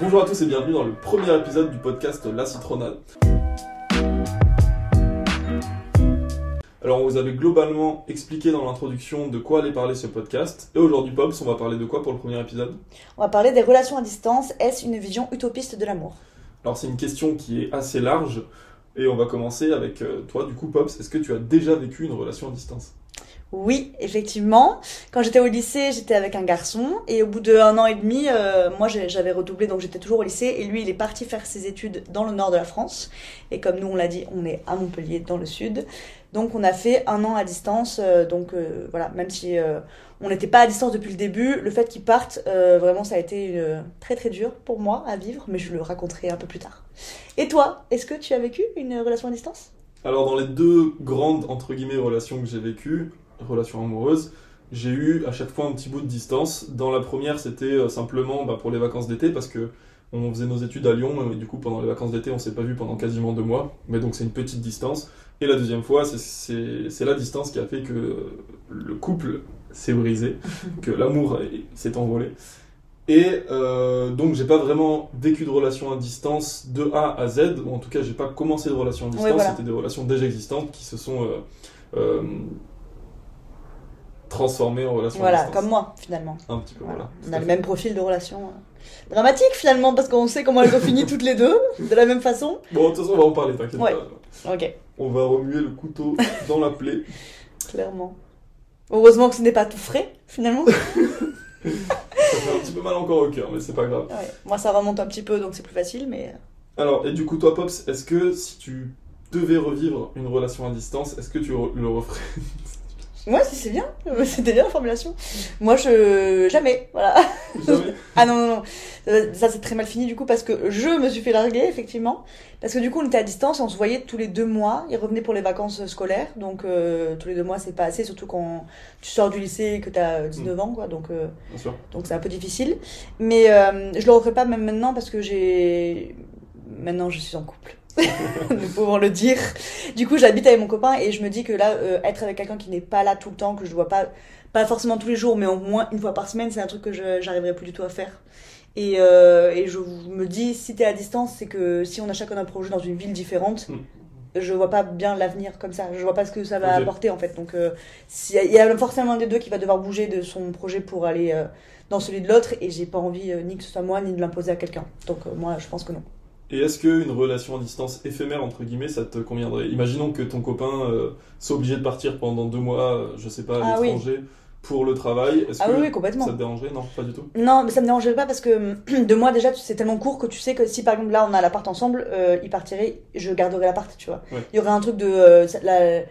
Bonjour à tous et bienvenue dans le premier épisode du podcast La Citronade. Alors on vous avait globalement expliqué dans l'introduction de quoi allait parler ce podcast. Et aujourd'hui Pops, on va parler de quoi pour le premier épisode? On va parler des relations à distance. Est-ce une vision utopiste de l'amour? Alors c'est une question qui est assez large. Et on va commencer avec euh, toi du coup Pops. Est-ce que tu as déjà vécu une relation à distance? Oui, effectivement. Quand j'étais au lycée, j'étais avec un garçon. Et au bout d'un an et demi, euh, moi j'avais redoublé, donc j'étais toujours au lycée. Et lui, il est parti faire ses études dans le nord de la France. Et comme nous, on l'a dit, on est à Montpellier, dans le sud. Donc on a fait un an à distance. euh, donc euh, voilà, même si on n'était pas à distance depuis le début, le fait qu'il parte, vraiment, ça a été très très dur pour moi à vivre. Mais je le raconterai un peu plus tard. Et toi, est-ce que tu as vécu une relation à distance? Alors dans les deux grandes entre guillemets relations que j'ai vécues, relations amoureuses, j'ai eu à chaque fois un petit bout de distance. Dans la première, c'était euh, simplement bah, pour les vacances d'été parce que on faisait nos études à Lyon et du coup pendant les vacances d'été, on s'est pas vu pendant quasiment deux mois. Mais donc c'est une petite distance. Et la deuxième fois, c'est- la distance qui a fait que le couple s'est brisé, que l'amour est- s'est envolé. Et euh, donc j'ai pas vraiment vécu de relation à distance de A à Z, ou en tout cas j'ai pas commencé de relation à distance, voilà. c'était des relations déjà existantes qui se sont euh, euh, transformées en relations à Voilà, comme moi, finalement. Un petit peu, voilà. On a le fait. même profil de relation euh, dramatique, finalement, parce qu'on sait comment elles ont fini toutes les deux, de la même façon. Bon, de toute façon on va en parler, t'inquiète Ouais. pas. Ok, On va remuer le couteau dans la plaie. clairement. Heureusement que ce n'est pas tout frais, finalement. Ça fait un petit peu mal encore au cœur, mais c'est pas grave. Ouais. Moi, ça remonte un petit peu, donc c'est plus facile, mais... Alors, et du coup toi Pops, est-ce que si tu devais revivre une relation à distance, est-ce que tu le referais? Ouais, si c'est bien, c'était bien la formulation. Moi, je... Jamais, voilà. Jamais Ah non, non, non. Euh, Ça, c'est très mal fini, du coup, parce que je me suis fait larguer, effectivement. Parce que du coup, on était à distance on se voyait tous les deux mois. Il revenait pour les vacances scolaires. Donc, euh, tous les deux mois, c'est pas assez, surtout quand tu sors du lycée et que t'as 19 ans, quoi. Donc, euh, donc c'est un peu difficile. Mais euh, je le referai pas même maintenant parce que j'ai. Maintenant, je suis en couple. Nous pouvons le dire. Du coup, j'habite avec mon copain et je me dis que là, euh, être avec quelqu'un qui n'est pas là tout le temps, que je ne vois pas, pas forcément tous les jours, mais au moins une fois par semaine, c'est un truc que je j'arriverai plus du tout à faire. Et, euh, et je me dis, si t'es à distance, c'est que si on a chacun un projet dans une ville différente, Mm. je vois pas bien l'avenir comme ça. Je vois pas ce que ça va apporter en fait. Donc, euh, y il y a forcément un des deux qui va devoir bouger de son projet pour aller euh, dans celui de l'autre, et j'ai pas envie euh, ni que ce soit moi ni de l'imposer à quelqu'un. Donc, moi, je pense que non. Et est-ce qu'une relation à distance éphémère, entre guillemets, ça te conviendrait? Imaginons que ton copain euh, soit obligé de partir pendant deux mois, euh, je sais pas, à Ah oui. l'étranger, pour le travail. Est-ce Ah que oui, complètement. ça te dérangerait? Non, pas du tout. Non, mais ça me dérangerait pas parce que de moi déjà c'est tellement court que tu sais que si par exemple là on a l'appart ensemble, euh, il partirait, je garderai l'appart, tu vois. Ouais. Il y aurait un truc de euh, la-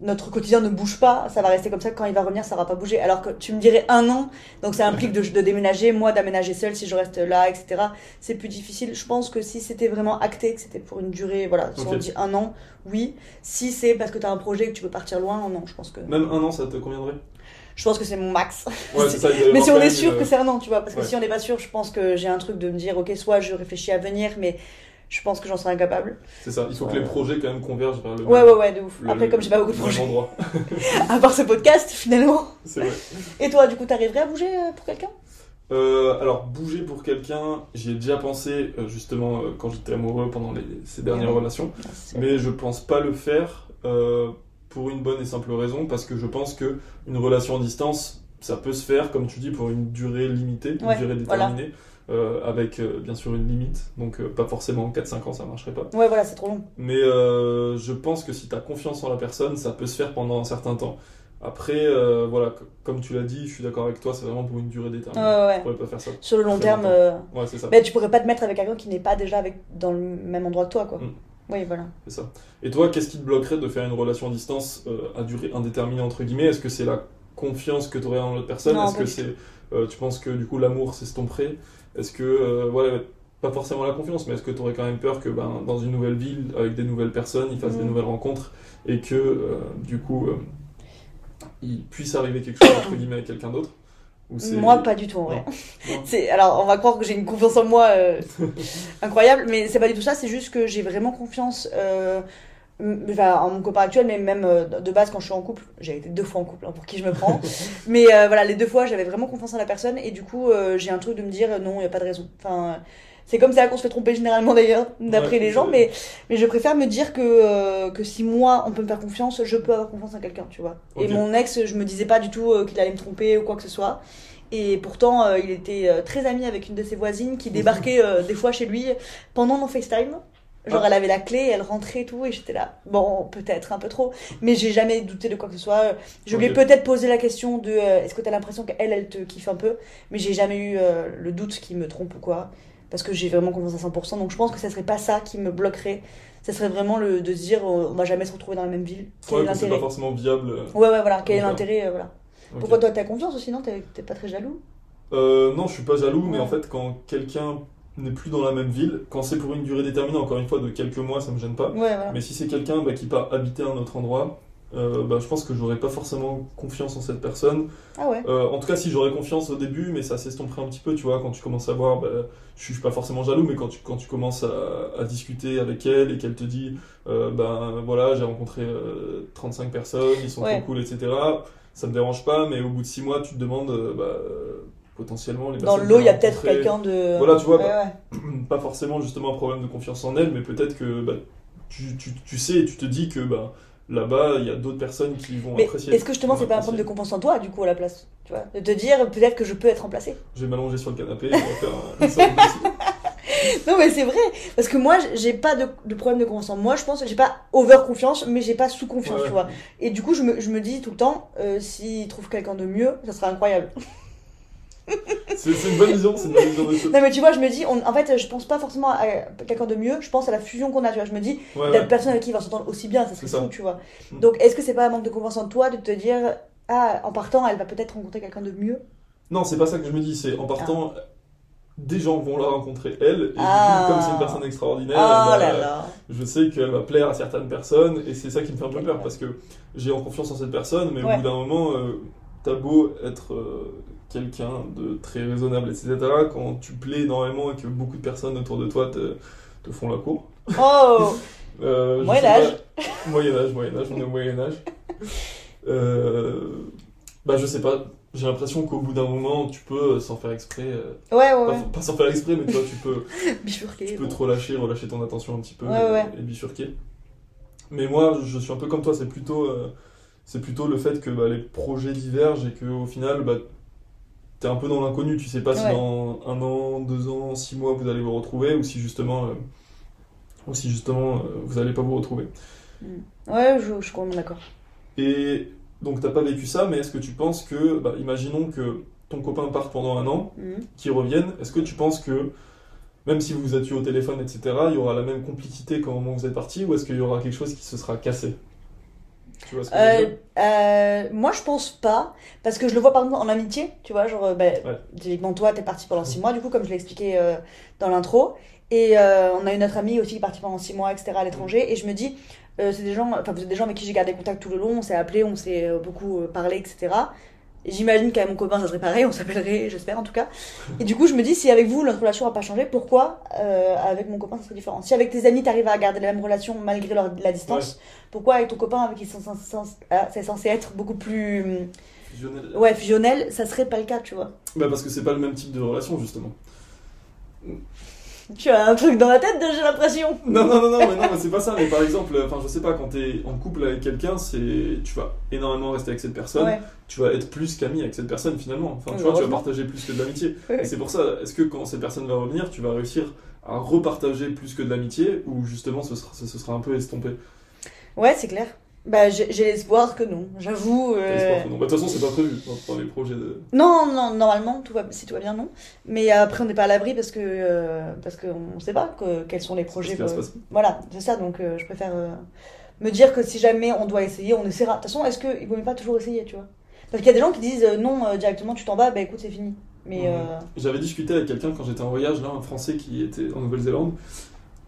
notre quotidien ne bouge pas, ça va rester comme ça. Quand il va revenir, ça va pas bouger. Alors que tu me dirais un an, donc ça implique de, de déménager, moi d'aménager seul si je reste là, etc. C'est plus difficile. Je pense que si c'était vraiment acté, que c'était pour une durée, voilà, si on dit un an, oui. Si c'est parce que tu as un projet et que tu peux partir loin, non, je pense que Même un an, ça te conviendrait? Je pense que c'est mon max. Ouais, ça. Mais si on est sûr que c'est un an, tu vois, parce que ouais. si on n'est pas sûr, je pense que j'ai un truc de me dire, ok, soit je réfléchis à venir, mais je pense que j'en serai incapable. C'est ça, il faut que les projets quand même convergent vers le Ouais, même, ouais, ouais, de ouf. le- Après, comme j'ai pas beaucoup de projets, endroit. à part ce podcast, finalement. C'est vrai. Et toi, du coup, t'arriverais à bouger euh, pour quelqu'un? Euh, alors, bouger pour quelqu'un, j'y ai déjà pensé euh, justement euh, quand j'étais amoureux pendant les- ces dernières Ouais. relations. Mais je pense pas le faire euh, pour une bonne et simple raison, parce que je pense que une relation à distance, ça peut se faire, comme tu dis, pour une durée limitée, une Ouais, durée déterminée, euh, avec euh, bien sûr une limite. Donc euh, pas forcément 4-5 ans, ça marcherait pas. Ouais, voilà, c'est trop long. Mais je pense que si tu as confiance en la personne, ça peut se faire pendant un certain temps. Après, voilà, comme tu l'as dit, je suis d'accord avec toi, c'est vraiment pour une durée déterminée. Ouais, ouais. Je pourrais pas faire ça. Sur le long terme, Ouais, c'est ça. bah, tu pourrais pas te mettre avec quelqu'un qui n'est pas déjà avec, dans le même endroit que toi, quoi. Mm. Oui, voilà. C'est ça. Et toi, qu'est-ce qui te bloquerait de faire une relation à distance à durée indéterminée, entre guillemets? Est-ce que c'est la confiance que tu aurais en l'autre personne? Est-ce que c'est, euh, tu penses que du coup l'amour s'estomperait Est-ce que, euh, voilà, pas forcément la confiance, mais est-ce que tu aurais quand même peur que ben, dans une nouvelle ville, avec des nouvelles personnes, ils fassent des Mm. nouvelles rencontres et que euh, du coup euh, il puisse arriver quelque chose entre guillemets avec quelqu'un d'autre? Moi, pas du tout, en vrai. C'est alors on va croire que j'ai une confiance en moi euh, incroyable, mais c'est pas du tout ça. C'est juste que j'ai vraiment confiance euh, enfin, en mon copain actuel, mais même euh, de base quand je suis en couple, j'ai été deux fois en couple hein, pour qui je me prends. mais euh, voilà, les deux fois j'avais vraiment confiance en la personne et du coup euh, j'ai un truc de me dire non, il y a pas de raison. Enfin, C'est comme ça qu'on se fait tromper généralement d'ailleurs, d'après Ouais, les gens, mais, mais je préfère me dire que, euh, que si moi on peut me faire confiance, je peux avoir confiance en quelqu'un, tu vois. Et mon ex, je me disais pas du tout qu'il allait me tromper ou quoi que ce soit. Et pourtant, euh, il était euh, très ami avec une de ses voisines qui débarquait euh, des fois chez lui pendant nos FaceTime. Genre, Ah. elle avait la clé, elle rentrait et tout, et j'étais là. Bon, peut-être un peu trop, mais j'ai jamais douté de quoi que ce soit. Je lui ai peut-être posé la question de euh, est-ce que t'as l'impression qu'elle, elle te kiffe un peu, mais j'ai jamais eu euh, le doute qu'il me trompe ou quoi, parce que j'ai vraiment confiance à 100%. Donc je pense que ça serait pas ça qui me bloquerait. Ça serait vraiment le de se dire on va jamais se retrouver dans la même ville. Quel Ouais, c'est pas forcément viable. euh, Ouais, ouais, voilà. Quel est l'intérêt euh, voilà. Pourquoi toi t'as confiance aussi, non T'es pas très jaloux? Euh, non, je suis pas jaloux, mais en fait, quand quelqu'un n'est plus dans la même ville, quand c'est pour une durée déterminée, encore une fois, de quelques mois, ça me gêne pas. Ouais, voilà. Mais si c'est quelqu'un bah, qui part habiter à un autre endroit, euh, bah, je pense que j'aurais pas forcément confiance en cette personne. Ah ouais. Euh, en tout cas, si j'aurais confiance au début, mais ça s'estomperait un petit peu, tu vois, quand tu commences à voir, bah, je suis pas forcément jaloux, mais quand tu, quand tu commences à, à discuter avec elle et qu'elle te dit, euh, ben voilà, j'ai rencontré euh, 35 personnes, ils sont Ouais. trop cool, etc., ça me dérange pas, mais au bout de 6 mois, tu te demandes, euh, bah, euh, potentiellement, les Dans personnes l'eau, que il y a peut-être quelqu'un de. Voilà, tu vois, Ouais, bah, ouais. pas forcément justement un problème de confiance en elle, mais peut-être que bah, tu, tu, tu sais et tu te dis que bah, là-bas, il y a d'autres personnes qui vont Mais apprécier. est-ce que justement c'est pas un problème de confiance en toi du coup à la place Tu vois De te dire peut-être que je peux être remplacée. Je vais m'allonger sur le canapé et on va faire un- Non mais c'est vrai parce que moi j'ai pas de, de problème de confiance en moi. Je pense que j'ai pas over confiance mais j'ai pas sous confiance Ouais, tu vois. Et du coup je me, je me dis tout le temps euh, s'il trouve quelqu'un de mieux ça serait incroyable. C'est une bonne vision, c'est une bonne vision des choses. Non mais tu vois je me dis on- en fait je pense pas forcément à quelqu'un de mieux. Je pense à la fusion qu'on a tu vois. Je me dis Ouais, la ouais. personne avec qui il va s'entendre aussi bien ça serait ça. fou tu vois. Mm. Donc est-ce que c'est pas un manque de confiance en toi de te dire ah en partant elle va peut-être rencontrer quelqu'un de mieux? Non, c'est pas ça que je me dis, c'est en partant, des gens vont la rencontrer elle, et du Ah. coup, comme c'est une personne extraordinaire, Oh elle va- là là. je sais qu'elle va plaire à certaines personnes, et c'est ça qui me fait un peu peur, parce que j'ai en confiance en cette personne, mais Ouais. au bout d'un moment, euh, t'as beau être euh, quelqu'un de très raisonnable, etc., quand tu plais énormément et que beaucoup de personnes autour de toi te, te font la cour. Oh Euh, Moyen âge. Moyen âge, Moyen âge, on est au Moyen âge. Euh, bah, je sais pas. J'ai l'impression qu'au bout d'un moment, tu peux, sans faire exprès, euh, ouais ouais ouais. pas, sans faire exprès, mais tu vois, tu peux, Bifurqué. tu peux te relâcher, relâcher ton attention un petit peu et, et bifurquer. Mais moi, je suis un peu comme toi, c'est plutôt, euh, c'est plutôt le fait que bah, les projets divergent et qu'au final, bah, t'es un peu dans l'inconnu. Tu sais pas si Ouais. dans un an, deux ans, six mois, vous allez vous retrouver ou si justement, euh, ou si justement, euh, vous allez pas vous retrouver. Ouais, je, je suis complètement d'accord. Et donc, t'as pas vécu ça, mais est-ce que tu penses que, bah, imaginons que ton copain parte pendant un an, Mhm. qu'il revienne, est-ce que tu penses que, même si vous vous êtes eu au téléphone, etc., il y aura la même complicité qu'au moment où vous êtes parti, ou est-ce qu'il y aura quelque chose qui se sera cassé? Tu vois ce que je veux Euh, euh, moi, je pense pas, parce que je le vois par exemple en amitié, tu vois, genre, euh, bah, Ouais. typiquement toi, t'es parti pendant six mois, du coup, comme je l'ai expliqué euh, dans l'intro, et euh, on a une autre amie aussi qui est partie pendant six mois, etc., à l'étranger, et je me dis, c'est des gens, enfin, vous êtes des gens avec qui j'ai gardé contact tout le long, on s'est appelé, on s'est beaucoup parlé, etc. J'imagine qu'avec mon copain, ça serait pareil, on s'appellerait, j'espère en tout cas. Et du coup, je me dis, si avec vous, notre relation n'a pas changé, pourquoi euh, avec mon copain, ça serait différent? Si avec tes amis, t'arrives à garder la même relation malgré leur- la distance, pourquoi avec ton copain, avec qui c'est censé, censé- ah, c'est censé être beaucoup plus Fusionnel. ouais, fusionnel, ça serait pas le cas, tu vois Bah, parce que c'est pas le même type de relation, justement. Tu as un truc dans la tête, j'ai l'impression. Non, non, non, non, mais non, mais c'est pas ça. Mais par exemple, enfin, je sais pas, quand t'es en couple avec quelqu'un, c'est, tu vas énormément rester avec cette personne. Ouais. Tu vas être plus qu'ami avec cette personne finalement. Enfin, tu vois, tu vas partager plus que de l'amitié. Oui, Et c'est pour ça, est-ce que quand cette personne va revenir, tu vas réussir à repartager plus que de l'amitié ou justement ce sera, ce sera un peu estompé? Ouais, c'est clair. Bah, j'ai l'espoir que non, j'avoue. Euh, l'espoir que non. Bah, De toute façon, c'est pas prévu dans, dans les projets de. Non, non, normalement, tout va, si tout va bien, non. Mais après, on n'est pas à l'abri parce que euh, parce qu'on ne sait pas que, quels sont les projets. Voilà, c'est ça. Donc, euh, je préfère euh, me dire que si jamais on doit essayer, on essaiera. De toute façon, est-ce qu'il vaut mieux pas toujours essayer, tu vois? Parce qu'il y a des gens qui disent non directement, tu t'en vas, bah écoute, c'est fini. Mais J'avais discuté avec quelqu'un quand j'étais en voyage, là, un Français qui était en Nouvelle-Zélande.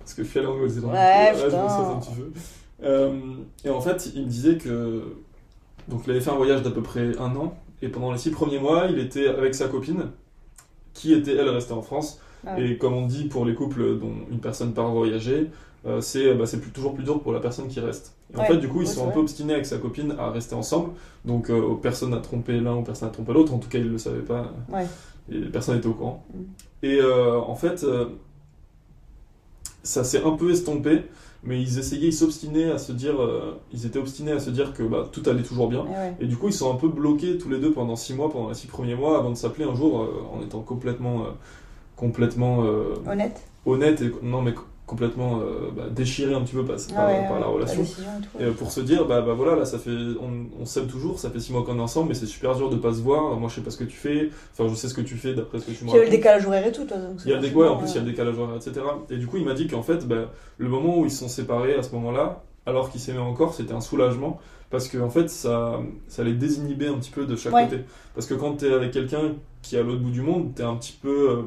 Parce que je suis allé en Nouvelle-Zélande. Ouais, du coup, je putain. me sens un petit peu. Euh, et en fait, il me disait que. Donc, il avait fait un voyage d'à peu près un an. Et pendant les six premiers mois, il était avec sa copine, qui était, elle, restée en France. Ah. Et comme on dit pour les couples dont une personne part voyager, euh, c'est bah, c'est plus- toujours plus dur pour la personne qui reste. Et en fait, du coup, ils sont un peu obstinés avec sa copine à rester ensemble. Donc, euh, personne n'a trompé l'un ou personne n'a trompé l'autre. En tout cas, ils ne le savaient pas. Ouais. Et personne n'était au courant. Mm. Et euh, en fait, euh, ça s'est un peu estompé, mais ils essayaient, ils s'obstinaient à se dire, euh, ils étaient obstinés à se dire que bah, tout allait toujours bien. Et ouais. Et du coup, ils sont un peu bloqués tous les deux pendant six mois, pendant les six premiers mois, avant de s'appeler un jour euh, en étant complètement, euh, complètement Honnête honnête et non mais complètement euh, bah, déchiré un petit peu par, Ah ouais, par ouais, la relation. et euh, pour se dire, bah, bah voilà, là, ça fait, on, on s'aime toujours, ça fait six mois qu'on est ensemble, mais c'est super dur de pas se voir. Moi, je sais pas ce que tu fais, enfin, je sais ce que tu fais d'après ce que tu me il y a le décalage horaire et tout, toi. donc Il y a décalage, ouais, en plus, il y a euh, le décalage horaire, etc. Et du coup, il m'a dit qu'en fait, bah, le moment où ils se sont séparés à ce moment-là, alors qu'ils s'aimaient encore, c'était un soulagement, parce que en fait, ça, ça les désinhibait un petit peu de chaque Ouais. côté. Parce que quand t'es avec quelqu'un qui est à l'autre bout du monde, t'es un petit peu. euh,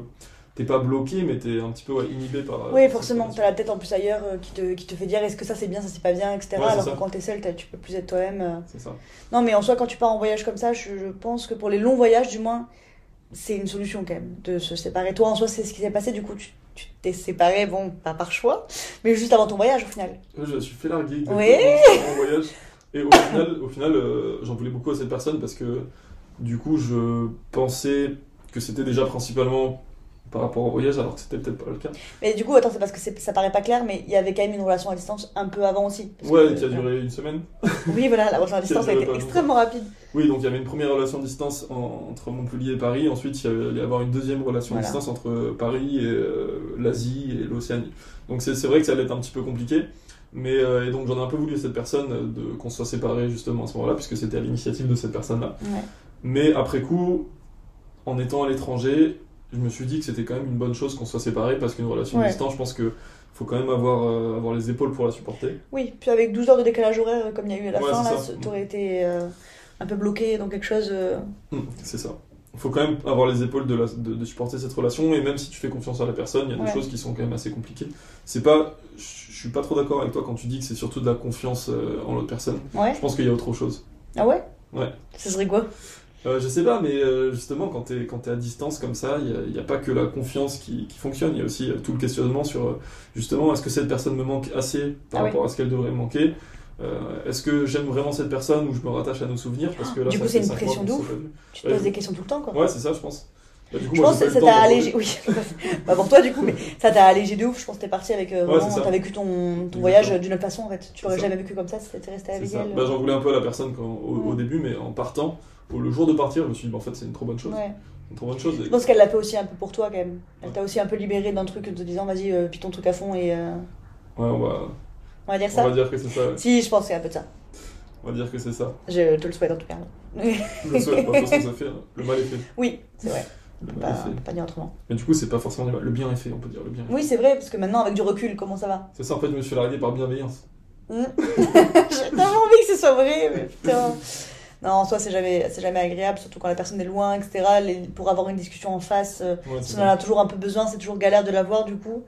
T'es pas bloqué, mais t'es un petit peu ouais, inhibé par. Oui, par forcément, t'as la tête en plus ailleurs euh, qui, te, qui te fait dire est-ce que ça c'est bien, ça c'est pas bien, etc. Ouais, alors ça. que quand t'es seul, tu peux plus être toi-même. euh. C'est ça. Non, mais en soi, quand tu pars en voyage comme ça, je, je pense que pour les longs voyages, du moins, c'est une solution quand même de se séparer. Toi, en soi, c'est ce qui s'est passé, du coup, tu t'es séparé, bon, pas par choix, mais juste avant ton voyage au final. Je me suis fait larguer Ouais. en voyage. Et au final, au final euh, j'en voulais beaucoup à cette personne parce que du coup, je pensais que c'était déjà principalement par rapport au voyage, alors que c'était peut-être pas le cas. Mais du coup, attends, c'est parce que ça paraît pas clair, mais il y avait quand même une relation à distance un peu avant aussi. Ouais, que- qui a duré une semaine. Oui, voilà, la relation à distance a été extrêmement rapide. Oui, donc il y avait une première relation à distance en- entre Montpellier et Paris. Ensuite, il y allait y avoir une deuxième relation Voilà. à distance entre Paris et euh, l'Asie et l'Océanie. Donc c'est vrai que ça allait être un petit peu compliqué. Mais euh, et donc j'en ai un peu voulu à cette personne euh, de qu'on soit séparés justement à ce moment-là, puisque c'était à l'initiative de cette personne-là. Ouais. Mais après coup, en étant à l'étranger, je me suis dit que c'était quand même une bonne chose qu'on soit séparés parce qu'une relation Ouais. à distance, je pense que faut quand même avoir, euh, avoir les épaules pour la supporter. Oui, puis avec 12 heures de décalage horaire, comme il y a eu à la Ouais, fin, là, t'aurais été euh, un peu bloqué dans quelque chose. euh, Hum, c'est ça. Il faut quand même avoir les épaules de, la- de, de supporter cette relation et même si tu fais confiance à la personne, il y a des choses qui sont quand même assez compliquées. C'est pas, je suis pas trop d'accord avec toi quand tu dis que c'est surtout de la confiance en l'autre personne. Ouais. Je pense qu'il y a autre chose. Ah ouais? Ouais. Ce serait quoi? Euh, je sais pas, mais euh, justement, quand t'es quand t'es à distance comme ça, il n'y a, pas que la confiance qui, qui fonctionne, il y a aussi euh, tout le questionnement sur euh, justement est-ce que cette personne me manque assez par Ah oui. rapport à ce qu'elle devrait me manquer? Euh, Est-ce que j'aime vraiment cette personne ou je me rattache à nos souvenirs? Parce que là, Du ça coup, c'est une pression vu. Tu te poses des questions tout le temps, quoi. Ouais, c'est ça, je pense. Bah, coup, Je moi, pense que ça t'a allégé. Oui, pas pour toi du coup, mais ça t'a allégé de ouf. Je pense que t'es parti avec. euh, Ouais, t'as vécu ton, voyage euh, d'une autre façon en fait. Tu l'aurais jamais vécu comme ça si t'étais resté avec elle. Bah, J'en voulais un peu à la personne quand, au, début, mais en partant, au- le jour de partir, je me suis dit, bah, en fait, c'est une trop bonne chose. Ouais. Une trop bonne chose. Je pense qu'elle l'a fait aussi un peu pour toi quand même. Elle t'a aussi un peu libéré d'un truc en te disant vas-y, euh, puis ton truc à fond et. euh, Ouais, on va, On va dire on ça va dire que c'est ça. Si, je pense que c'est un peu de ça. On va dire que c'est ça. Je te le souhaite en tout cas. Je le souhaite, bah, de toute façon, ça fait. hein. Le mal est fait. oui, c'est vrai. On peut pas, fait. on peut pas dire autrement. Mais du coup, c'est pas forcément du mal. Le bien est fait, on peut dire. Le bien. Oui, c'est vrai, parce que maintenant, avec du recul, comment ça va? C'est ça, en fait, je me suis largué par bienveillance. Hmm. J'ai tellement envie que ce soit vrai, mais putain. Non, en soi, c'est jamais, c'est jamais agréable, surtout quand la personne est loin, etc. Les- pour avoir une discussion en face, euh, Ouais, si on en a toujours un peu besoin, c'est toujours galère de l'avoir du coup.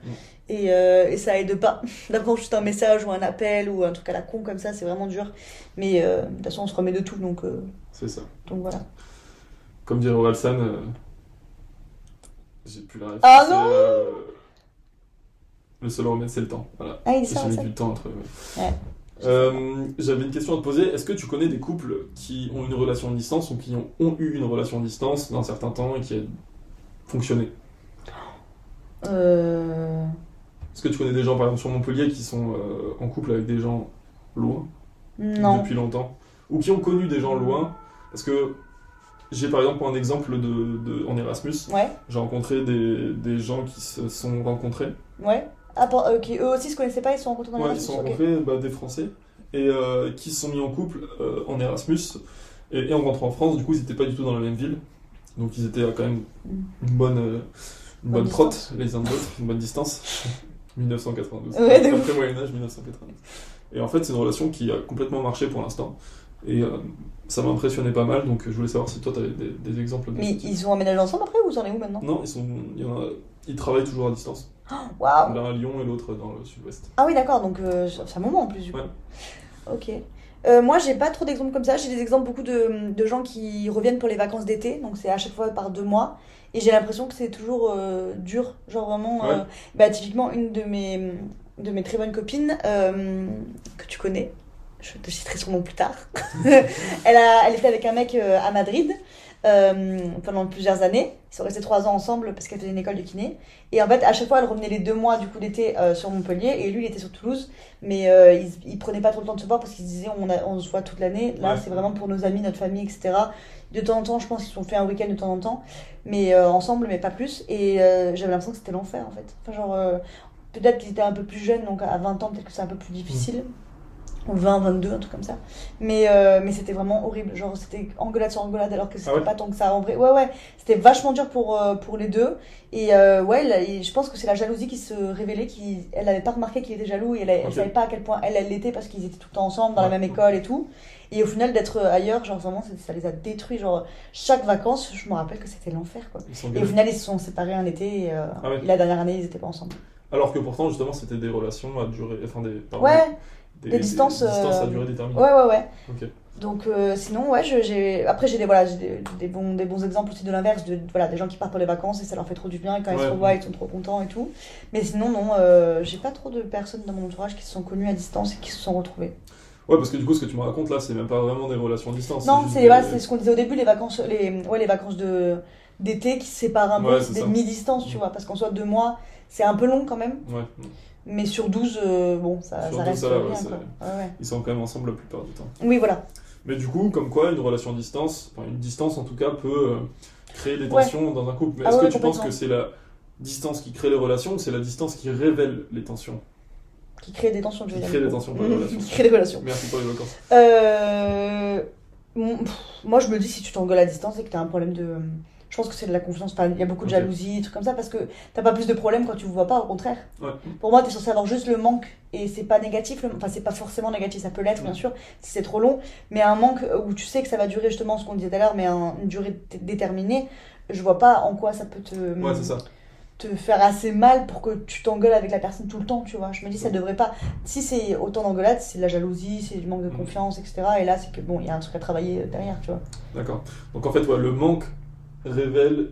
Et, euh, et ça aide pas. D'avoir juste un message ou un appel ou un truc à la con comme ça, c'est vraiment dur. Mais euh, de toute façon, on se remet de tout, donc, euh, C'est ça. donc voilà. Comme dirait Oralsan. J'ai plus la ref. Ah non euh, Le seul remède, c'est le temps. Voilà. Ah, il mis ça du temps entre. Ouais. Euh, J'avais une question à te poser. Est-ce que tu connais des couples qui ont une relation à distance ou qui ont, ont eu une relation à distance d'un certain temps et qui a fonctionné? Euh... Est-ce que tu connais des gens, par exemple, sur Montpellier qui sont euh, en couple avec des gens loin? Non. depuis longtemps? Ou qui ont connu des gens loin? Parce que j'ai par exemple un exemple de, de- en Erasmus. Ouais, J'ai rencontré des, des gens qui se sont rencontrés. ouais. Ah, pour- euh, qui eux aussi se connaissaient pas, ils se sont rencontrés dans Ouais, ils se sont rencontrés, bah, des Français, et euh, qui se sont mis en couple euh, en Erasmus. Et, et en rentrant en France, du coup, ils n'étaient pas du tout dans la même ville. Donc ils étaient quand même une bonne, une Bonne bonne trotte, les uns de l'autre, une bonne distance. 1992. Ouais, Après Moyen-Âge, 1992. Et en fait, c'est une relation qui a complètement marché pour l'instant. Et euh, ça m'a impressionné pas mal, donc je voulais savoir si toi, tu avais des, des exemples de Mais ils ont emménagé ensemble après ou ils en est où maintenant? Non, ils, sont, il y en a- ils travaillent toujours à distance. Waouh L'un à Lyon et l'autre dans le sud-ouest. Ah oui, d'accord, donc euh, c'est un moment en plus du coup. Ouais. Ok. Euh, moi, j'ai pas trop d'exemples comme ça. J'ai des exemples beaucoup de, de gens qui reviennent pour les vacances d'été, donc c'est à chaque fois par deux mois. Et j'ai l'impression que c'est toujours euh, dur. Genre vraiment. euh, Ouais. bah, typiquement, une de mes, de mes très bonnes copines, euh, que tu connais, je te citerai son nom plus tard, elle, a, elle était avec un mec euh, à Madrid. euh, pendant plusieurs années. Ils sont restés trois ans ensemble parce qu'elle faisait une école de kiné. Et en fait, à chaque fois, elle revenait les deux mois du coup d'été euh, sur Montpellier et lui, il était sur Toulouse. Mais euh, il, il prenait pas trop le temps de se voir parce qu'il se disait on, a- on se voit toute l'année. Là, Ouais. c'est vraiment pour nos amis, notre famille, etc. De temps en temps, je pense qu'ils se sont fait un week-end de temps en temps, mais ensemble, mais pas plus. Et j'avais l'impression que c'était l'enfer en fait. Enfin, genre, peut-être qu'ils étaient un peu plus jeunes, donc à 20 ans, peut-être que c'est un peu plus difficile. Ou 20, 22, un truc comme ça. Mais, euh, mais c'était vraiment horrible. Genre, c'était engueulade sur engueulade alors que c'était Ah ouais pas tant que ça en vrai. Ouais, ouais. C'était vachement dur pour, euh, pour les deux. Et euh, ouais, là, et je pense que c'est la jalousie qui se révélait. Qui, elle n'avait pas remarqué qu'il était jaloux et elle, elle Ok. savait pas à quel point elle, elle l'était parce qu'ils étaient tout le temps ensemble dans la même école et tout. Et au final, d'être ailleurs, genre vraiment, ça, les a détruits. Genre, chaque vacances, je me rappelle que c'était l'enfer quoi. Et au final, ils se sont séparés un été et, euh, Ah ouais. et la dernière année, ils étaient pas ensemble. Alors que pourtant, justement, c'était des relations à durée. Enfin, des. pardon, Ouais, des, des distances, distances à euh, durée déterminée. ouais, ouais, ouais. Donc euh, sinon ouais je- j'ai après j'ai des voilà j'ai des, des bons des bons exemples aussi de l'inverse de voilà des gens qui partent pour les vacances et ça leur fait trop du bien et quand ils Ouais. se revoient ils sont trop contents et tout mais sinon non euh, j'ai pas trop de personnes dans mon entourage qui se sont connues à distance et qui se sont retrouvées Ouais, parce que du coup, ce que tu me racontes là, c'est même pas vraiment des relations à distance. non c'est des- c'est ce qu'on disait au début les vacances les ouais les vacances de d'été qui se séparent un peu Ouais, c'est des ça. mi-distance tu vois parce qu'en soit deux mois c'est un peu long quand même Ouais. mais sur 12 euh, bon ça, Sur ça 12, reste ça va, bien ouais, quoi. Ouais, ouais. Ils sont quand même ensemble la plupart du temps. oui voilà Mais du coup, comme quoi, une relation à distance, enfin, une distance en tout cas, peut euh, créer des tensions dans un couple. Mais Ah est-ce que tu penses que c'est la distance qui crée les relations ou c'est la distance qui révèle les tensions? Qui crée des tensions je veux Qui crée des tensions, pas des relations. qui crée des relations Merci pour les vacances. Euh, moi, je me dis, si tu t'engueules à distance, c'est que t'as un problème de. Je pense que c'est de la confiance. Enfin, il y a beaucoup de jalousie, trucs comme ça, parce que t'as pas plus de problèmes quand tu vous vois pas, au contraire. Ouais. Pour moi, t'es censé avoir juste le manque, et c'est pas négatif, le- enfin, c'est pas forcément négatif, ça peut l'être, bien sûr, si c'est trop long, mais un manque où tu sais que ça va durer justement ce qu'on disait tout à l'heure, mais un- une durée déterminée, je vois pas en quoi ça peut te. Ouais, c'est ça. te faire assez mal pour que tu t'engueules avec la personne tout le temps, tu vois. Je me dis, ça devrait pas. Si c'est autant d'engueulades, c'est de la jalousie, c'est du manque de Mhm. confiance, etc. Et là, c'est que bon, il y a un truc à travailler euh, derrière, tu vois. D'accord. Donc en fait, le manque révèle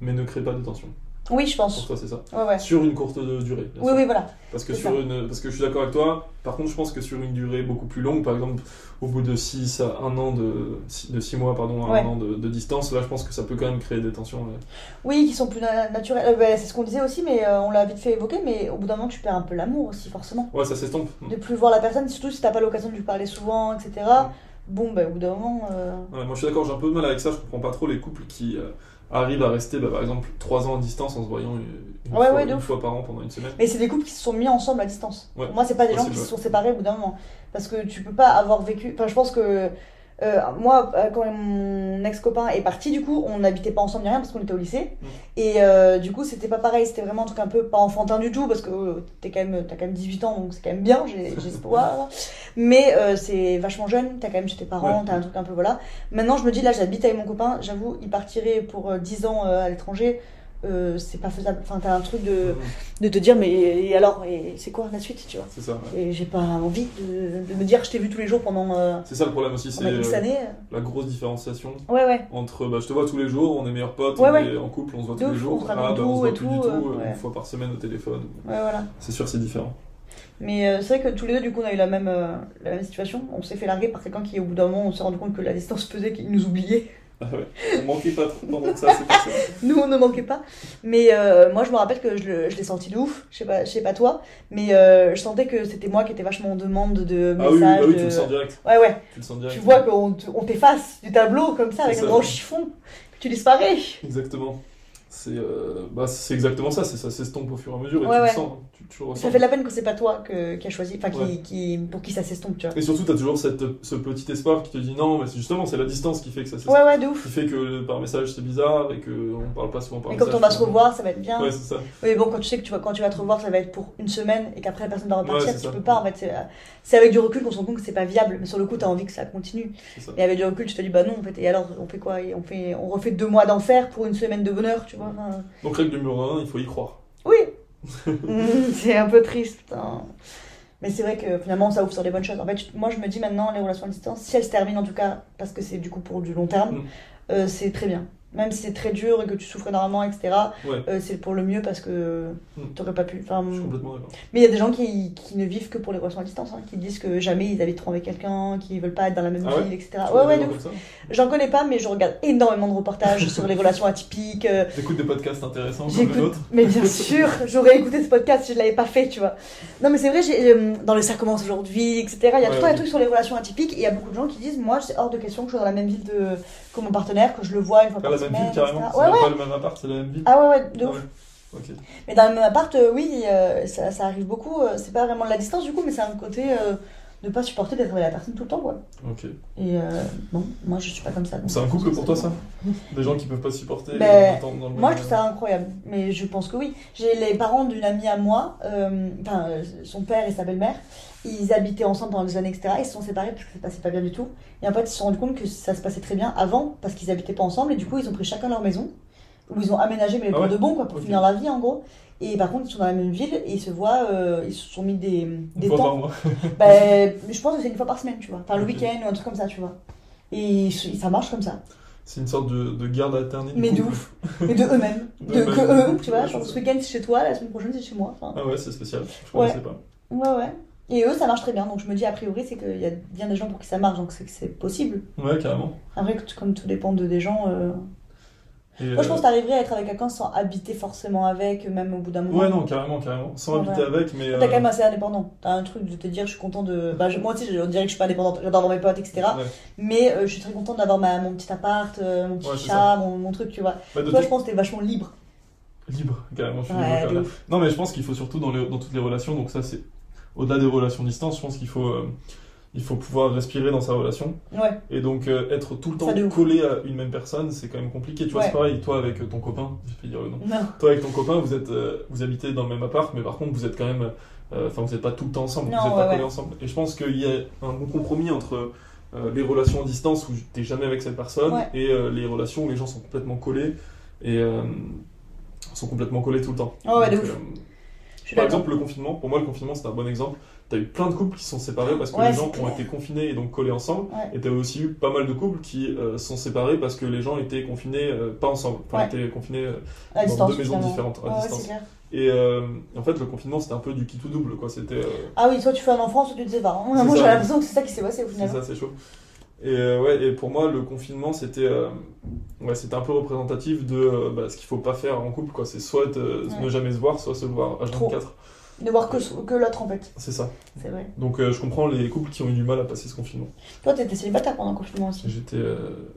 mais ne crée pas de tension. Oui, je Pour pense. toi, c'est ça. Ouais, ouais. Sur une courte durée. Oui, sûr. oui, voilà. Parce que, sur ça. une, parce que je suis d'accord avec toi. Par contre, je pense que sur une durée beaucoup plus longue, par exemple, au bout de 6 à 1 an de, six- de 6 mois pardon, à Ouais. 1 an de, de distance, là, je pense que ça peut quand même créer des tensions. Oui, qui sont plus na- naturels. Euh, bah, c'est ce qu'on disait aussi, mais euh, on l'a vite fait évoquer. Mais au bout d'un moment, tu perds un peu l'amour aussi, forcément. Ouais, ça s'estompe. De plus voir la personne, surtout si t'as pas l'occasion de lui parler souvent, etc. Bon, bah, au bout d'un moment. euh, moi, je suis d'accord, j'ai un peu de mal avec ça. Je comprends pas trop les couples qui euh, arrivent à rester, bah, par exemple, 3 ans à distance en se voyant une, Ouais, fois, ouais, de une ouf. fois par an pendant une semaine. Mais c'est des couples qui se sont mis ensemble à distance. Ouais, Pour moi, c'est pas des gens qui se sont séparés au bout d'un moment. Parce que tu peux pas avoir vécu. Enfin, je pense que. Euh, moi, euh, quand mon ex-copain est parti, du coup, on n'habitait pas ensemble ni rien parce qu'on était au lycée. Mm. Et euh, du coup, c'était pas pareil. C'était vraiment un truc un peu pas enfantin du tout parce que euh, t'es quand même, t'as quand même 18 ans, donc c'est quand même bien, espoir. Mais c'est vachement jeune, t'as quand même chez tes parents, Ouais. t'as un truc un peu voilà. Maintenant, je me dis, là, j'habite avec mon copain, j'avoue, il partirait pour euh, 10 ans à l'étranger. Euh, c'est pas faisable. Enfin, t'as un truc de, de te dire, mais et alors, et c'est quoi la suite, tu vois? C'est ça. ouais. Et j'ai pas envie de, de me dire, je t'ai vu tous les jours pendant, euh, C'est ça le problème aussi, c'est euh, la grosse différenciation Ouais, ouais. entre bah, je te vois tous les jours, on est meilleurs potes, Ouais, on ouais. est en couple, on se voit De tous les jours. on ah, bah, on se voit et plus tout, du tout, euh, une fois par semaine au téléphone. Ouais, voilà. C'est sûr, c'est différent. Mais c'est vrai que tous les deux, du coup, on a eu la même, la même situation. On s'est fait larguer par quelqu'un qui, au bout d'un moment, on s'est rendu compte que la distance faisait qu'il nous oubliait. Ah ouais. On manquait pas trop pendant que ça, c'est pas ça. Nous, on ne manquait pas. Mais euh, moi, je me rappelle que je, l'ai senti de ouf. Je sais pas, je sais pas toi. Mais euh, je sentais que c'était moi qui étais vachement en demande de Ah oui, oui, messages. bah oui, de- tu le sens direct. Ouais, ouais. Tu le sens direct. Tu vois qu'on te- on t'efface du tableau comme ça, avec un grand chiffon. Puis tu disparais. Exactement. C'est euh, bah, c'est exactement ça, c'est ça s'estompe au fur et à mesure et Ouais, tu ouais. le sens, tu, tu le ressens. Ça fait de la peine que c'est pas toi que, qui a choisi, enfin qui, Ouais. qui, pour qui ça s'estompe, tu vois. Et surtout, tu as toujours cette, ce petit espoir qui te dit non, mais c'est justement, c'est la distance qui fait que ça s'estompe. Ouais, ouais, de ouf. Qui fait que par message c'est bizarre et qu'on parle pas souvent par Et message. quand on va se revoir, ça va être bien. Ouais, c'est ça. Oui, bon, quand tu sais que tu vas, quand tu vas te revoir, ça va être pour une semaine et qu'après la personne va repartir, tu ça. peux pas en fait. C'est, avec du recul qu'on se rend compte que c'est pas viable, mais sur le coup, t'as envie que ça continue. ça. Et avec du recul, tu te dis bah non, en fait. Et alors, on fait quoi? Et on, fait, on refait deux mois d'enfer pour une semaine de bonheur, tu vois. Enfin, Donc, règle numéro 1, il faut y croire. Oui Mm, C'est un peu triste. Mais c'est vrai que finalement, ça ouvre sur des bonnes choses. En fait, moi, je me dis maintenant, les relations à distance, si elles se terminent en tout cas, parce que c'est du coup pour du long terme, Mm. euh, c'est très bien. Même si c'est très dur et que tu souffres énormément, etc., Ouais. euh, c'est pour le mieux parce que Mm. t'aurais pas pu. Enfin, Je suis complètement d'accord. mais il y a des gens qui, qui ne vivent que pour les relations à distance, hein, qui disent que jamais ils habiteront avec quelqu'un, qui veulent pas être dans la même Ah ouais ville, etc. Tu Ouais, ouais, ça J'en connais pas, mais je regarde énormément de reportages sur les relations atypiques. euh, T'écoutes des podcasts intéressants comme J'écoute- le nôtre Mais bien sûr, j'aurais écouté ce podcast si je l'avais pas fait, tu vois. Non, mais c'est vrai, j'ai, euh, dans les ça commence aujourd'hui, etc. Il y a Ouais, tout le des trucs sur les relations atypiques. Et il y a beaucoup de gens qui disent Moi, c'est hors de question que je sois dans la même ville de, que mon partenaire, que je le vois une fois Pas par la semaine. même ville carrément Ouais, ouais. pas le même appart, c'est la même ville Ah ouais, ouais, de Ah ouf. ouais. Ok. Mais dans le même appart, euh, oui, euh, ça, ça arrive beaucoup. euh, c'est pas vraiment de la distance du coup, mais c'est un côté euh, de pas supporter d'être avec la personne tout le temps, quoi. Ok. Et euh, non, moi je suis pas comme ça. donc- C'est un couple pour toi ça Des gens qui peuvent pas supporter Ben, en étant dans le Moi, je trouve ça incroyable, mais je pense que oui. J'ai les parents d'une amie à moi, euh, enfin, euh, son père et sa belle-mère, ils habitaient ensemble pendant des années, etc. Ils se sont séparés parce que ça se passait pas bien du tout. Et en fait, ils se sont rendus compte que ça se passait très bien avant parce qu'ils habitaient pas ensemble et du coup, ils ont pris chacun leur maison où ils ont aménagé, mais Ah pour ouais de bon, quoi, pour finir la vie en gros. Et par contre, ils sont dans la même ville et ils se voient, euh, ils se sont mis des, Une des fois par mois. Ben, je pense que c'est une fois par semaine, tu vois. Enfin, le week-end ou un truc comme ça, tu vois. Et ça marche comme ça. C'est une sorte de, de garde alternée Mais de ouf. Et de eux-mêmes. De De, que eux, tu vois. Genre, ce week-end c'est chez toi, la semaine prochaine c'est chez moi. Enfin, Ah ouais, c'est spécial. Je Ouais. connaissais pas. ouais, ouais. Et eux, ça marche très bien. Donc je me dis, a priori, c'est qu'il y a bien des gens pour qui ça marche, donc c'est que c'est possible. Ouais, carrément. Après, comme tout dépend de des gens. euh, Et, Moi, je euh, pense que t'arriverais à être avec quelqu'un sans habiter forcément avec, même au bout d'un moment. Ouais, non, carrément, carrément. Sans Ouais. habiter avec, mais. T'es euh, quand même assez indépendant. T'as un truc de te dire, je suis content de. Bah, je- moi aussi, je dirais que je suis pas indépendante. J'adore avoir mes potes, etc. ouais. Mais euh, je suis très contente d'avoir ma, mon petit appart, euh, mon petit chat, mon, mon truc, tu vois. Bah, Toi, je pense que t'es vachement libre. Libre, carrément, je suis libre. Non, mais je pense qu'il faut surtout dans, les- dans toutes les relations, donc ça, c'est. Au-delà des relations distance, je pense qu'il faut. Il faut pouvoir respirer dans sa relation. Ouais. Et donc, euh, être tout le temps collé à une même personne, c'est quand même compliqué. Tu vois, Ouais. c'est pareil, toi avec euh, ton copain, je vais dire le nom. Non. Toi avec ton copain, vous êtes, euh, vous habitez dans le même appart, mais par contre, vous êtes quand même, euh, enfin, vous n'êtes pas tout le temps ensemble, Non, vous n'êtes ouais, pas collés ensemble. Et je pense qu'il y a un bon compromis entre les relations à distance où t'es jamais avec cette personne et les relations où les gens sont complètement collés et sont complètement collés tout le temps. Donc, suis par exemple, le confinement, pour moi, le confinement, c'est un bon exemple. T'as eu plein de couples qui sont séparés parce que Ouais, les gens c'est ont été confinés et donc collés ensemble. Ouais. Et t'as aussi eu pas mal de couples qui euh, sont séparés parce que les gens étaient confinés euh, pas ensemble. Enfin, étaient confinés euh, À dans distance. deux maisons différentes, à distance. c'est clair. Et en fait, le confinement, c'était un peu du qui tout double, quoi. C'était Ah oui, soit tu fais un enfant, soit tu te sépares. C'est Moi, j'ai l'impression que c'est ça qui s'est passé au c'est final. ça, c'est chaud. Et euh, ouais, et pour moi, le confinement, c'était euh, ouais, c'était un peu représentatif de euh, bah, ce qu'il faut pas faire en couple, quoi. C'est soit Ouais. ne jamais se voir, soit se voir H24. De voir que, que l'autre en fait. C'est ça. C'est vrai. Donc euh, je comprends les couples qui ont eu du mal à passer ce confinement. Toi, t'étais célibataire pendant le confinement aussi. J'étais euh,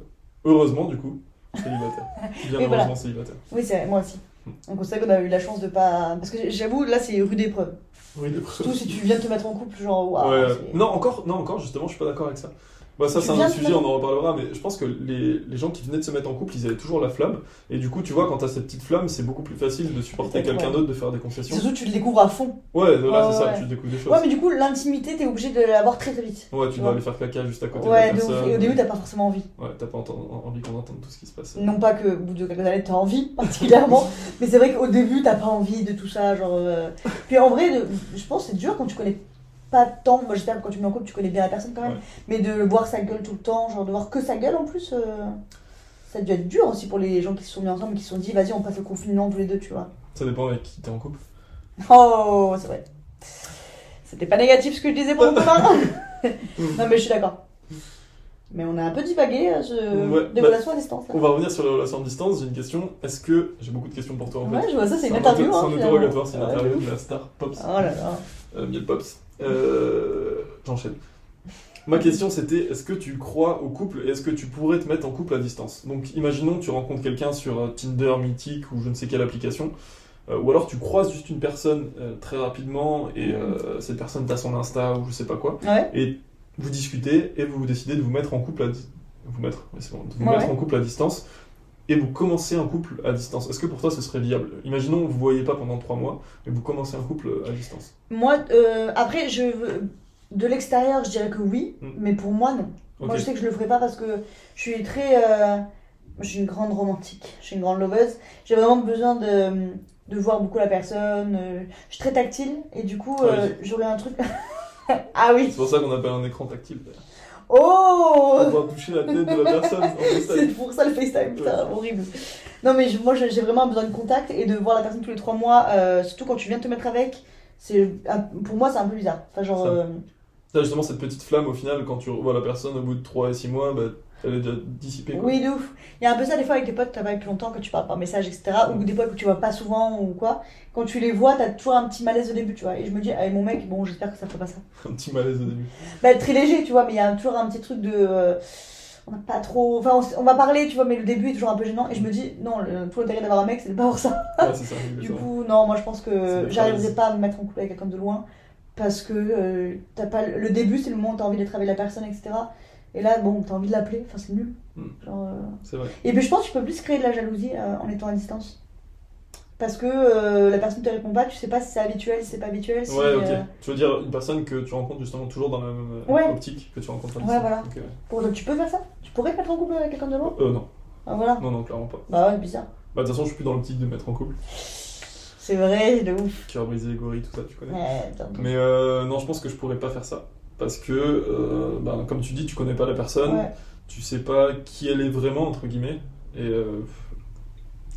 heureusement du coup célibataire. Bien Oui, voilà. heureusement célibataire. Oui, c'est vrai, moi aussi. Hmm. Donc c'est vrai qu'on a eu la chance de pas. Parce que j'avoue, là, c'est rude épreuve. Oui, des preuves. Surtout si tu viens de te mettre en couple, genre. Ouais. Non, encore, non, encore, justement, je suis pas d'accord avec ça. Bah, ça, c'est un autre sujet, on en reparlera, mais je pense que les, les gens qui venaient de se mettre en couple, ils avaient toujours la flamme. Et du coup, tu vois, quand t'as cette petite flamme, c'est beaucoup plus facile de supporter quelqu'un d'autre, de faire des concessions. Surtout, tu le découvres à fond. Ouais, c'est ça, ouais. tu découvres des choses. Ouais, mais du coup, l'intimité, t'es obligé de l'avoir très très vite. Ouais, tu tu dois aller faire caca juste à côté Ouais, de la personne. Et au début, t'as pas forcément envie. Ouais, t'as pas envie qu'on entende tout ce qui se passe. Non pas que au bout de quelques années, t'as envie, particulièrement. mais c'est vrai qu'au début, t'as pas envie de tout ça. Genre, euh. Puis en vrai, de- je pense que c'est dur quand tu connais pas tant. Moi, j'espère que quand tu mets en couple, tu connais bien la personne quand même. Ouais. Mais de voir sa gueule tout le temps, genre de voir que sa gueule en plus, euh, ça a dû être dur aussi pour les gens qui se sont mis ensemble et qui se sont dit, vas-y, on passe le confinement tous les deux, tu vois. Ça dépend avec qui t'es en couple. Oh, c'est vrai. C'était pas négatif ce que je disais pour mon copain. non, mais je suis d'accord. Mais on a un peu divagué euh, ce... Ouais, des bah, relations à distance. là. On va revenir sur les relations à distance. J'ai une question. Est-ce que. J'ai beaucoup de questions pour toi en fait. Ouais, je vois ça, c'est une un interview. inter- hein, C'est un interrogatoire, c'est une Ouais, interview de la star Pops. Oh là là. Euh, Miel Pops. Euh, J'enchaîne. Ma question c'était est-ce que tu crois au couple et est-ce que tu pourrais te mettre en couple à distance? Donc imaginons que tu rencontres quelqu'un sur euh, Tinder, Mythique ou je ne sais quelle application, euh, ou alors tu croises juste une personne euh, très rapidement et euh, cette personne t'a son Insta ou je sais pas quoi, Ouais. et vous discutez et vous décidez de vous mettre en couple à vous mettre, bon, de vous Ouais, mettre en couple à distance et vous commencez un couple à distance. Est-ce que pour toi ce serait viable? Imaginons vous vous voyez pas pendant trois mois, mais vous commencez un couple à distance. Moi, euh, après, je de l'extérieur, je dirais que oui, Mm. mais pour moi, non. Moi, je sais que je le ferai pas parce que je suis très. euh, je suis une grande romantique, je suis une grande loveuse. J'ai vraiment besoin de, de voir beaucoup la personne. euh, je suis très tactile et du coup, euh, Ouais. j'aurais un truc. ah oui! C'est pour ça qu'on appelle un écran tactile. d'ailleurs. Oh On va toucher la tête de la personne C'est pour ça le FaceTime, putain, horrible. Non, mais je- moi j'ai vraiment besoin de contact et de voir la personne tous les trois mois, euh, surtout quand tu viens de te mettre avec. Pour moi, c'est un peu bizarre. Enfin, genre. Ça. euh, justement, cette petite flamme, au final, quand tu revois la personne au bout de 3 et 6 mois, bah, elle est déjà dissipée. quoi. Oui, de ouf. Il y a un peu ça des fois avec des potes que t'as pas avec longtemps, que tu parles par message, etc. Ou des potes que tu vois pas souvent ou quoi. Quand tu les vois, t'as toujours un petit malaise au début, tu vois. Et je me dis, avec mon mec, bon, j'espère que ça fait pas ça. Un petit malaise au début. Bah, très léger, tu vois, mais il y a toujours un petit truc de. euh, on n'a pas trop. Enfin, on, va parler, tu vois, mais le début est toujours un peu gênant. Et je me dis, non, le, tout l'intérêt d'avoir un mec, c'est de pas avoir ça. Ouais, c'est ça. Du coup, non, moi je pense que j'arriverai pas à me mettre en couple avec quelqu'un de loin. Parce que euh, t'as pas le début, c'est le moment où t'as envie d'être avec la personne, etc. Et là, bon, t'as envie de l'appeler, enfin c'est nul. Mm. Genre, euh, C'est vrai. Et puis je pense que tu peux plus créer de la jalousie euh, en étant à distance. Parce que euh, la personne te répond pas, tu sais pas si c'est habituel, si c'est pas habituel. Si, Ouais, ok. euh, Tu veux dire une personne que tu rencontres justement toujours dans la même Ouais. optique que tu rencontres à Ouais, distance. voilà. Ok. pour- tu peux faire ça? Tu pourrais te mettre en couple avec quelqu'un de loin? Euh, non. Ah, Voilà. Non, non, clairement pas. Bah ouais, bizarre. Bah, de toute façon, je suis plus dans l'optique de mettre en couple. C'est vrai, de ouf. Cœur brisé, gorilles, tout ça, tu connais. Ouais. Mais non, je pense que je pourrais pas faire ça. Parce que, euh, ben, comme tu dis, tu connais pas la personne, Ouais. tu sais pas qui elle est vraiment, entre guillemets. Et euh,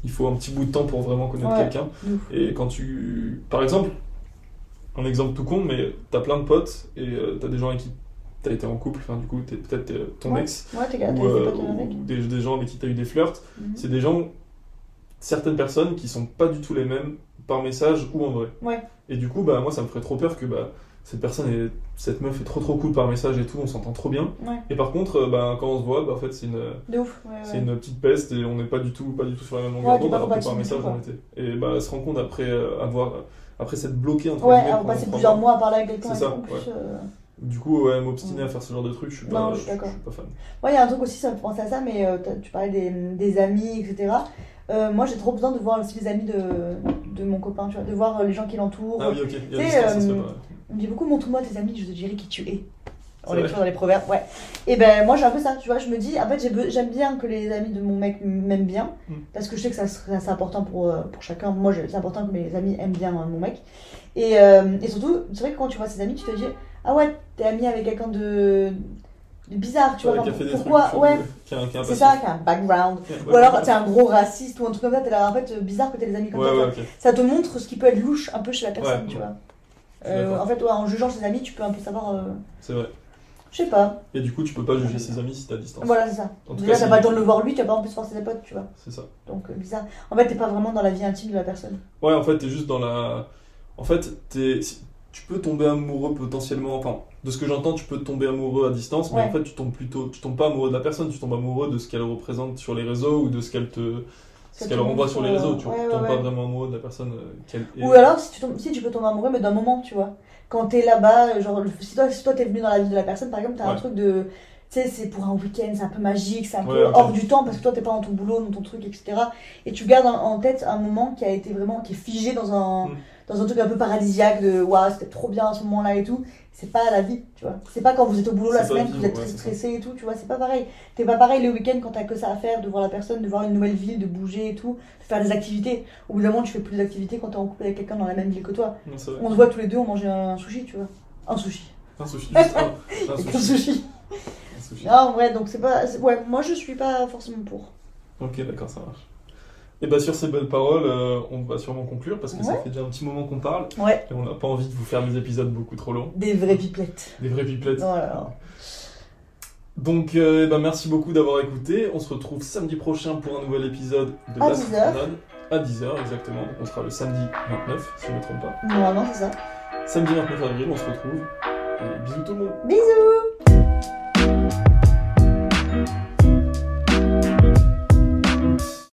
il faut un petit bout de temps pour vraiment connaître Ouais. quelqu'un. Et quand tu. Par exemple, un exemple tout con, mais t'as plein de potes et euh, t'as des gens avec qui t'as été en couple, enfin, du coup, t'es peut-être euh, ton Ouais. ex, ou, des potes avec. ou des, des gens avec qui t'as eu des flirts. Mhm. C'est des gens, certaines personnes qui sont pas du tout les mêmes par message ou en vrai. Et du coup, bah, moi, ça me ferait trop peur que bah, cette personne, est, cette meuf est trop trop cool par message et tout, on s'entend trop bien. Ouais. Et par contre, euh, bah, quand on se voit, bah, en fait, c'est une. Ouais, ouais. une petite peste et on n'est pas du tout, pas du tout sur la même longueur Ouais, d'onde, pas alors que par message, on était. Et bah, elle se rend compte après euh, avoir, après s'être bloqué entre Ouais, avoir passé plusieurs mois. à parler avec quelqu'un C'est ça, plus, ouais. euh, Du coup, ouais, m'obstiner à faire ce genre de truc, je suis Non, pas, je suis pas fan. Moi, il y a un truc aussi, ça me fait penser à ça, mais euh, tu parlais des, des amis, etc. Euh, moi, j'ai trop besoin de voir aussi les amis de, de mon copain, tu vois, de voir les gens qui l'entourent. Ah oui, ok. Il y a ça se euh, fait pas. On me dit beaucoup, montre-moi tes amis, je te dirai qui tu es. On est toujours dans les proverbes, ouais. Et ben, moi, j'ai un peu ça, tu vois, je me dis, en fait, j'aime bien que les amis de mon mec m'aiment bien, Mm. parce que je sais que ça serait c'est important pour, euh, pour chacun. Moi, c'est important que mes amis aiment bien euh, mon mec. Et, euh, et surtout, c'est vrai que quand tu vois ses amis, tu te dis, ah ouais, t'es ami avec quelqu'un de, de bizarre, tu vois. Ouais, genre, qui a fait des pourquoi Ouais, c'est ça, qui a un background. Ouais, Ou alors, t'es un gros raciste ou un truc comme ça, t'es là, en fait, bizarre que t'aies des amis comme Ouais, ça. Ça te montre ce qui peut être louche un peu chez la personne, tu vois. Euh, en fait, ouais, en jugeant ses amis, tu peux un peu savoir. euh, C'est vrai. Je sais pas. Et du coup, tu peux pas juger ses amis si t'es à distance. Voilà, c'est ça. En tout Déjà, cas, t'as pas le temps de le voir lui, tu vas pas en plus voir ses potes, tu vois. C'est ça. Donc, euh, bizarre. En fait, t'es pas vraiment dans la vie intime de la personne. Ouais, en fait, t'es juste dans la. En fait, t'es... tu peux tomber amoureux potentiellement. Enfin, de ce que j'entends, tu peux tomber amoureux à distance, mais Ouais. en fait, tu tombes plutôt. Tu tombes pas amoureux de la personne, tu tombes amoureux de ce qu'elle représente sur les réseaux ou de ce qu'elle te. Ça Ce te qu'elle renvoie sur les réseaux. Tu ouais, tombes ouais, pas vraiment amoureux de la personne euh, qu'elle. Ou alors, si tu, tombes- si tu peux tomber amoureux, mais d'un moment, tu vois. Quand t'es là-bas, genre, si toi, si toi t'es venu dans la vie de la personne, par exemple, t'as un truc de. Tu sais, c'est pour un week-end, c'est un peu magique, c'est un peu hors du temps parce que toi t'es pas dans ton boulot, dans ton truc, etc. Et tu gardes en, en tête un moment qui a été vraiment. qui est figé dans un, Mm. Dans un truc un peu paradisiaque de waouh, c'était trop bien à ce moment-là et tout. C'est pas la vie, tu vois. C'est pas quand vous êtes au boulot la semaine, que vivre, vous êtes très stressé et tout, tu vois, c'est pas pareil. T'es pas pareil le week-end quand t'as que ça à faire, de voir la personne, de voir une nouvelle ville, de bouger et tout, de faire des activités. Au bout d'un moment, tu fais plus d'activités quand t'es en couple avec quelqu'un dans la même ville que toi. Non. On se voit tous les deux, on mange un sushi, tu vois. Un sushi. Un sushi. Juste un, un Un sushi. Un sushi. Non, ouais, donc c'est pas. Ouais, moi je suis pas forcément pour. Ok, d'accord, ça marche. Et bah, sur ces belles paroles, euh, on va sûrement conclure parce que ça fait déjà un petit moment qu'on parle Ouais, et on n'a pas envie de vous faire des épisodes beaucoup trop longs. des vraies pipelettes. Des vraies pipelettes. Voilà. Donc, euh, eh ben, merci beaucoup d'avoir écouté. On se retrouve samedi prochain pour un nouvel épisode de À La 10 heures. Promenade. À 10h, exactement. Donc, on sera le samedi 29, si je ne me trompe pas. Normalement, c'est ça. Samedi 29 avril, on se retrouve. Et bisous tout le monde. Bisous